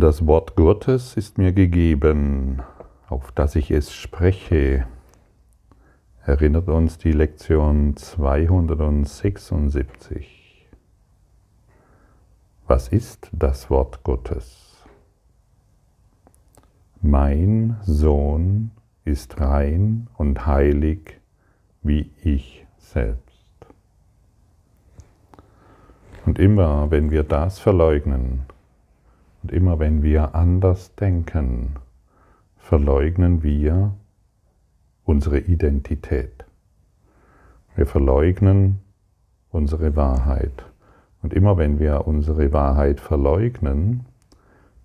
Das Wort Gottes ist mir gegeben, auf das ich es spreche. Erinnert uns die Lektion 276. Was ist das Wort Gottes? Mein Sohn ist rein und heilig wie ich selbst. Und immer wenn wir das verleugnen, und immer wenn wir anders denken, verleugnen wir unsere Identität. Wir verleugnen unsere Wahrheit. Und immer wenn wir unsere Wahrheit verleugnen,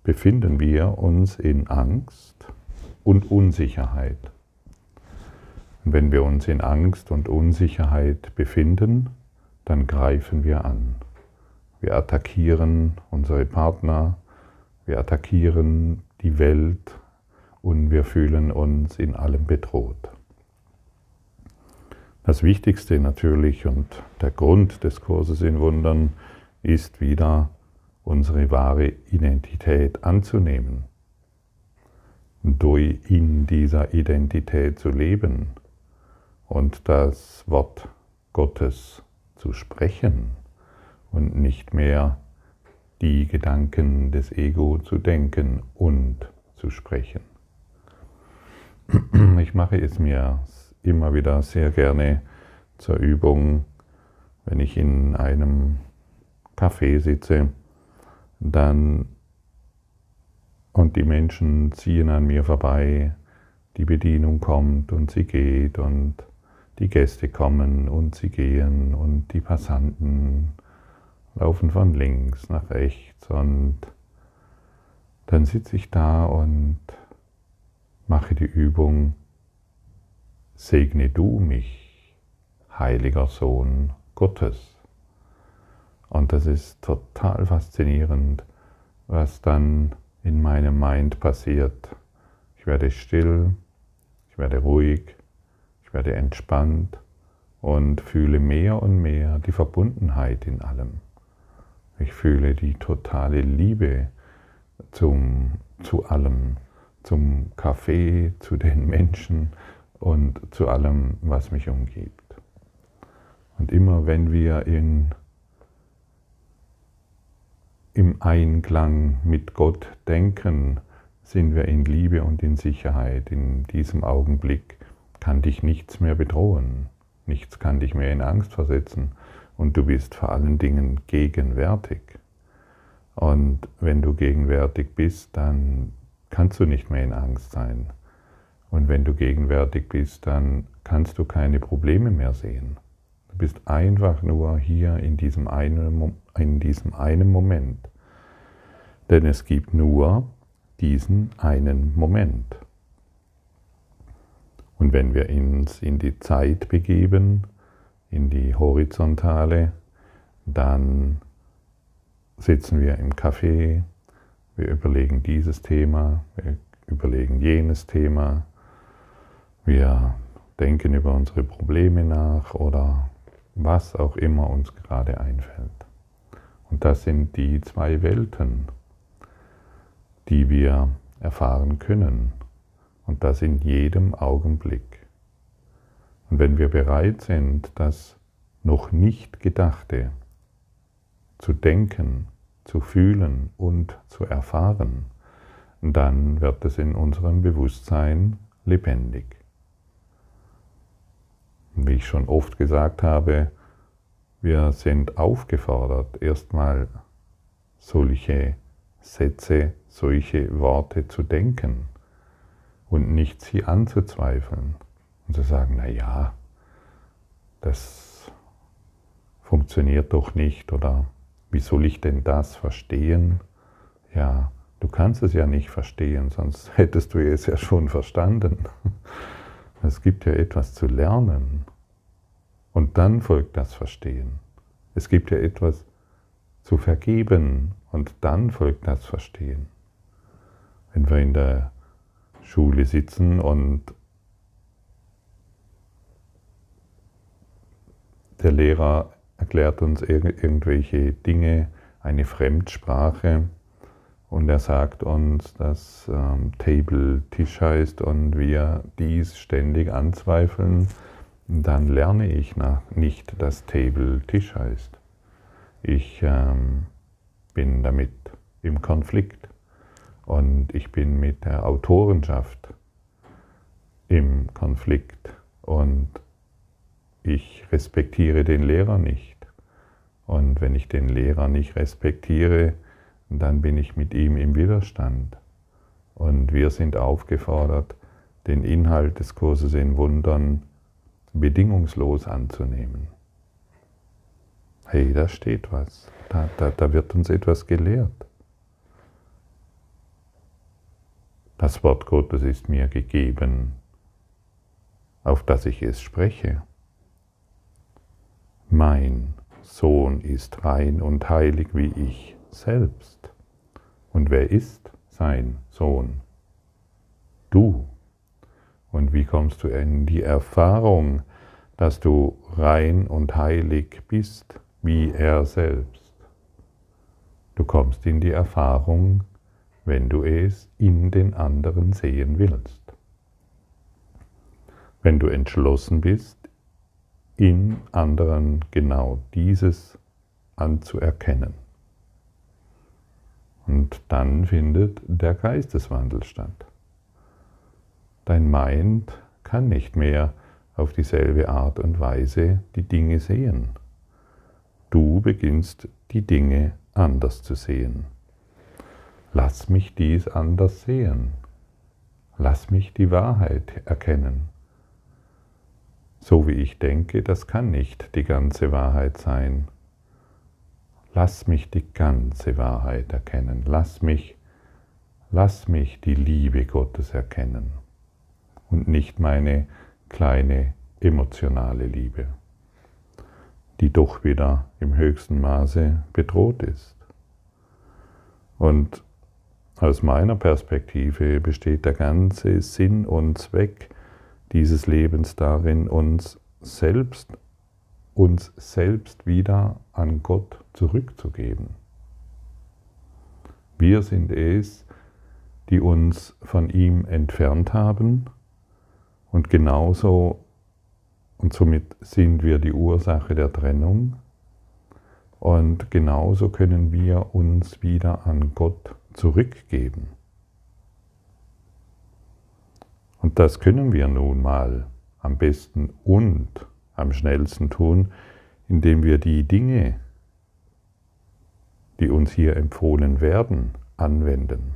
befinden wir uns in Angst und Unsicherheit. Und wenn wir uns in Angst und Unsicherheit befinden, dann greifen wir an. Wir attackieren unsere Partner, wir attackieren die Welt und wir fühlen uns in allem bedroht. Das Wichtigste natürlich und der Grund des Kurses in Wundern ist wieder unsere wahre Identität anzunehmen, durch in dieser Identität zu leben und das Wort Gottes zu sprechen und nicht mehr die Gedanken des Ego zu denken und zu sprechen. Ich mache es mir immer wieder sehr gerne zur Übung, wenn ich in einem Café sitze, dann und die Menschen ziehen an mir vorbei, die Bedienung kommt und sie geht und die Gäste kommen und sie gehen und die Passanten laufen von links nach rechts und dann sitze ich da und mache die Übung, segne du mich, heiliger Sohn Gottes. Und das ist total faszinierend, was dann in meinem Mind passiert. Ich werde still, ich werde ruhig, ich werde entspannt und fühle mehr und mehr die Verbundenheit in allem. Ich fühle die totale Liebe zum, zu allem, zum Kaffee, zu den Menschen und zu allem, was mich umgibt. Und immer wenn wir in, im Einklang mit Gott denken, sind wir in Liebe und in Sicherheit. In diesem Augenblick kann dich nichts mehr bedrohen, nichts kann dich mehr in Angst versetzen und du bist vor allen Dingen gegenwärtig. Und wenn du gegenwärtig bist, dann kannst du nicht mehr in Angst sein. Und wenn du gegenwärtig bist, dann kannst du keine Probleme mehr sehen. Du bist einfach nur hier in diesem einen, in diesem einen Moment. Denn es gibt nur diesen einen Moment. Und wenn wir uns in die Zeit begeben, in die Horizontale, dann sitzen wir im Café, wir überlegen dieses Thema, wir überlegen jenes Thema, wir denken über unsere Probleme nach oder was auch immer uns gerade einfällt. Und das sind die zwei Welten, die wir erfahren können. Und das in jedem Augenblick. Und wenn wir bereit sind, das noch nicht Gedachte zu denken, zu fühlen und zu erfahren, dann wird es in unserem Bewusstsein lebendig. Wie ich schon oft gesagt habe, wir sind aufgefordert, erstmal solche Sätze, solche Worte zu denken und nicht sie anzuzweifeln und zu sagen, na ja, das funktioniert doch nicht oder wie soll ich denn das verstehen? Ja, du kannst es ja nicht verstehen, sonst hättest du es ja schon verstanden. Es gibt ja etwas zu lernen und dann folgt das Verstehen. Es gibt ja etwas zu vergeben und dann folgt das Verstehen. Wenn wir in der Schule sitzen und Der Lehrer erklärt uns irgendwelche Dinge, eine Fremdsprache. Und er sagt uns, dass ähm, Table Tisch heißt und wir dies ständig anzweifeln, dann lerne ich nach, nicht, dass Table Tisch heißt. Ich ähm, bin damit im Konflikt. Und ich bin mit der Autorenschaft im Konflikt. Und ich respektiere den Lehrer nicht. Und wenn ich den Lehrer nicht respektiere, dann bin ich mit ihm im Widerstand. Und wir sind aufgefordert, den Inhalt des Kurses in Wundern bedingungslos anzunehmen. Hey, da steht was. Da, da, da wird uns etwas gelehrt. Das Wort Gottes ist mir gegeben, auf das ich es spreche. Mein Sohn ist rein und heilig wie ich selbst. Und wer ist sein Sohn? Du. Und wie kommst du in die Erfahrung, dass du rein und heilig bist, wie er selbst? Du kommst in die Erfahrung, wenn du es in den anderen sehen willst. Wenn du entschlossen bist, in anderen genau dieses anzuerkennen. Und dann findet der Geisteswandel statt. Dein Mind kann nicht mehr auf dieselbe Art und Weise die Dinge sehen. Du beginnst die Dinge anders zu sehen. Lass mich dies anders sehen. Lass mich die Wahrheit erkennen. So wie ich denke, das kann nicht die ganze Wahrheit sein. Lass mich die ganze Wahrheit erkennen. Lass mich, lass mich die Liebe Gottes erkennen und nicht meine kleine emotionale Liebe, die doch wieder im höchsten Maße bedroht ist. Und aus meiner Perspektive besteht der ganze Sinn und Zweck dieses Lebens darin, uns selbst uns selbst wieder an Gott zurückzugeben. Wir sind es, die uns von ihm entfernt haben und genauso und somit sind wir die Ursache der Trennung und genauso können wir uns wieder an Gott zurückgeben. Und das können wir nun mal am besten und am schnellsten tun, indem wir die Dinge, die uns hier empfohlen werden, anwenden.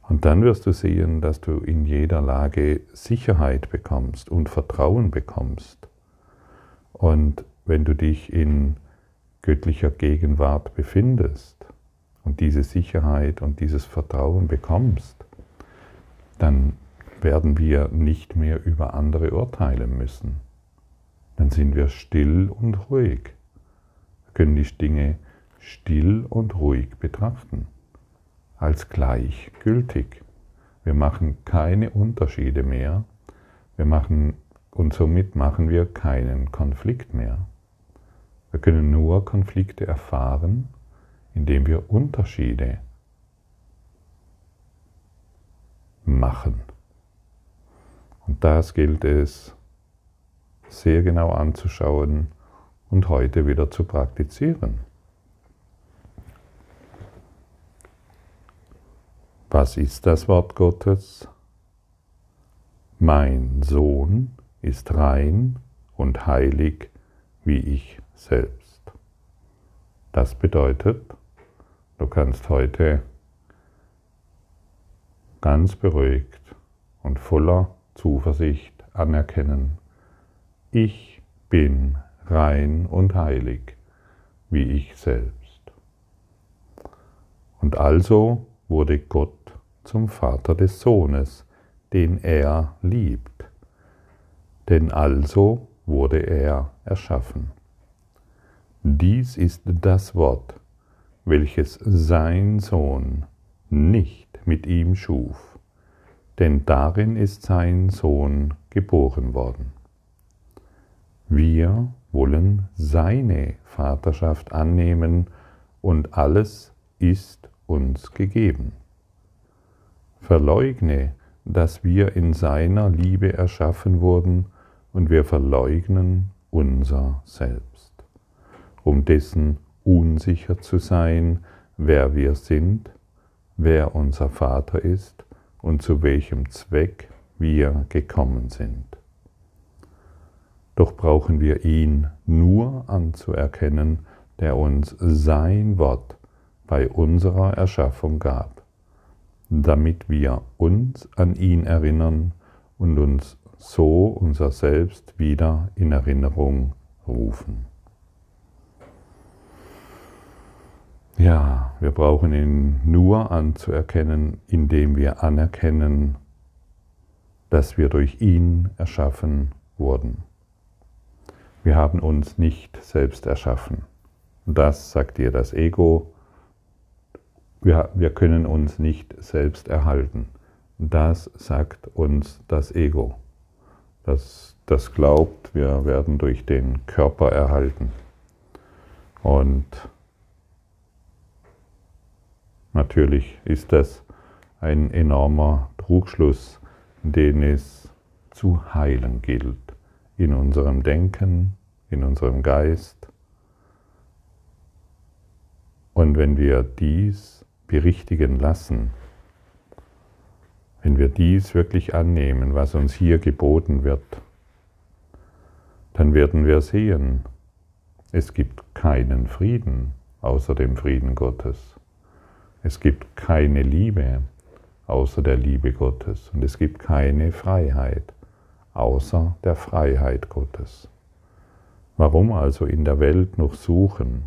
Und dann wirst du sehen, dass du in jeder Lage Sicherheit bekommst und Vertrauen bekommst. Und wenn du dich in göttlicher Gegenwart befindest und diese Sicherheit und dieses Vertrauen bekommst, dann werden wir nicht mehr über andere urteilen müssen dann sind wir still und ruhig. Wir können die Dinge still und ruhig betrachten, als gleichgültig. Wir machen keine Unterschiede mehr. Wir machen, und somit machen wir keinen Konflikt mehr. Wir können nur Konflikte erfahren, indem wir Unterschiede machen. Und das gilt es sehr genau anzuschauen und heute wieder zu praktizieren. Was ist das Wort Gottes? Mein Sohn ist rein und heilig wie ich selbst. Das bedeutet, du kannst heute ganz beruhigt und voller Zuversicht anerkennen, ich bin rein und heilig, wie ich selbst. Und also wurde Gott zum Vater des Sohnes, den er liebt. Denn also wurde er erschaffen. Dies ist das Wort, welches sein Sohn nicht mit ihm schuf, denn darin ist sein Sohn geboren worden. Wir wollen seine Vaterschaft annehmen und alles ist uns gegeben. Verleugne, dass wir in seiner Liebe erschaffen wurden und wir verleugnen unser Selbst, um dessen unsicher zu sein, wer wir sind, wer unser Vater ist und zu welchem Zweck wir gekommen sind. Doch brauchen wir ihn nur anzuerkennen, der uns sein Wort bei unserer Erschaffung gab, damit wir uns an ihn erinnern und uns so unser Selbst wieder in Erinnerung rufen. Ja, wir brauchen ihn nur anzuerkennen, indem wir anerkennen, dass wir durch ihn erschaffen wurden. Wir haben uns nicht selbst erschaffen. Das sagt dir das Ego. Wir, wir können uns nicht selbst erhalten. Das sagt uns das Ego. Das, das glaubt, wir werden durch den Körper erhalten. Und natürlich ist das ein enormer Trugschluss, den es zu heilen gilt in unserem Denken, in unserem Geist. Und wenn wir dies berichtigen lassen, wenn wir dies wirklich annehmen, was uns hier geboten wird, dann werden wir sehen, es gibt keinen Frieden außer dem Frieden Gottes. Es gibt keine Liebe außer der Liebe Gottes. Und es gibt keine Freiheit außer der Freiheit Gottes. Warum also in der Welt noch suchen?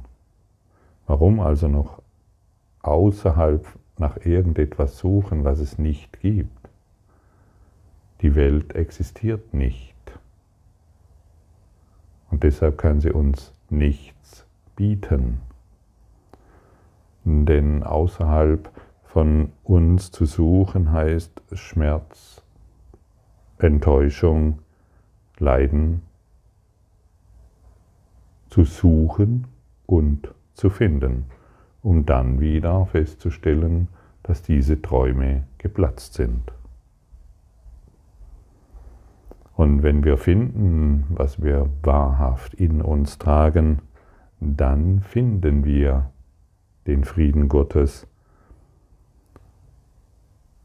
Warum also noch außerhalb nach irgendetwas suchen, was es nicht gibt? Die Welt existiert nicht. Und deshalb kann sie uns nichts bieten. Denn außerhalb von uns zu suchen heißt Schmerz, Enttäuschung, Leiden zu suchen und zu finden, um dann wieder festzustellen, dass diese Träume geplatzt sind. Und wenn wir finden, was wir wahrhaft in uns tragen, dann finden wir den Frieden Gottes,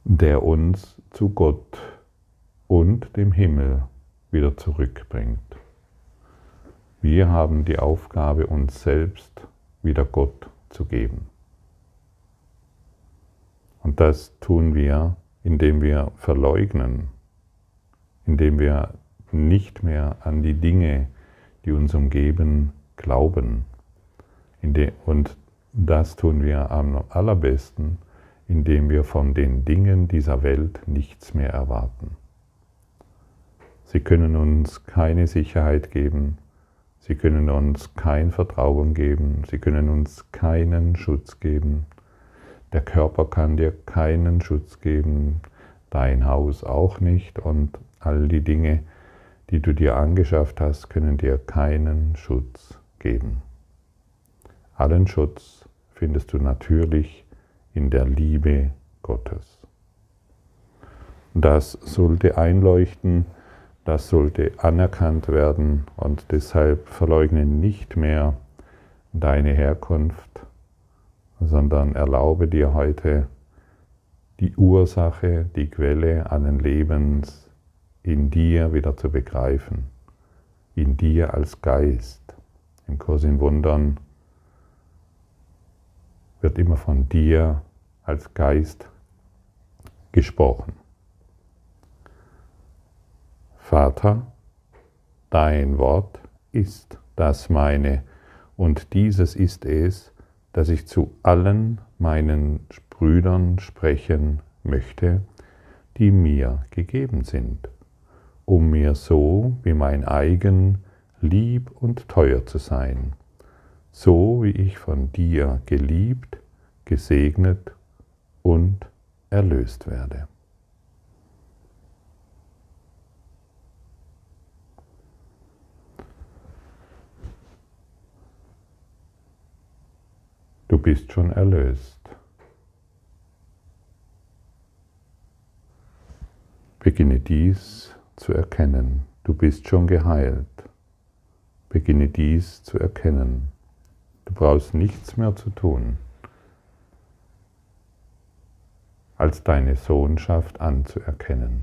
der uns zu Gott und dem Himmel wieder zurückbringt. Wir haben die Aufgabe, uns selbst wieder Gott zu geben. Und das tun wir, indem wir verleugnen, indem wir nicht mehr an die Dinge, die uns umgeben, glauben. Und das tun wir am allerbesten, indem wir von den Dingen dieser Welt nichts mehr erwarten. Sie können uns keine Sicherheit geben, sie können uns kein Vertrauen geben, sie können uns keinen Schutz geben. Der Körper kann dir keinen Schutz geben, dein Haus auch nicht und all die Dinge, die du dir angeschafft hast, können dir keinen Schutz geben. Allen Schutz findest du natürlich in der Liebe Gottes. Das sollte einleuchten, das sollte anerkannt werden und deshalb verleugne nicht mehr deine Herkunft, sondern erlaube dir heute die Ursache, die Quelle allen Lebens in dir wieder zu begreifen, in dir als Geist. Im Kurs in Wundern wird immer von dir als Geist gesprochen. Vater, dein Wort ist das meine, und dieses ist es, dass ich zu allen meinen Brüdern sprechen möchte, die mir gegeben sind, um mir so wie mein eigen lieb und teuer zu sein, so wie ich von dir geliebt, gesegnet und erlöst werde. Du bist schon erlöst. Beginne dies zu erkennen. Du bist schon geheilt. Beginne dies zu erkennen. Brauchst nichts mehr zu tun, als deine Sohnschaft anzuerkennen.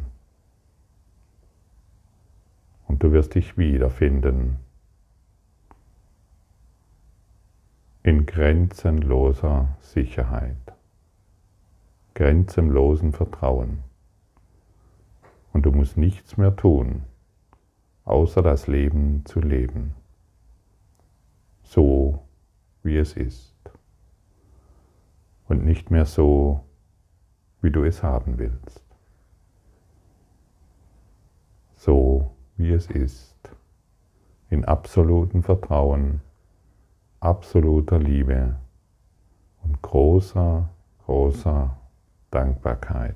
Und du wirst dich wiederfinden in grenzenloser Sicherheit, grenzenlosen Vertrauen. Und du musst nichts mehr tun, außer das Leben zu leben, so wie es ist und nicht mehr so, wie du es haben willst. So wie es ist, in absolutem Vertrauen absoluter Liebe und großer, großer Dankbarkeit.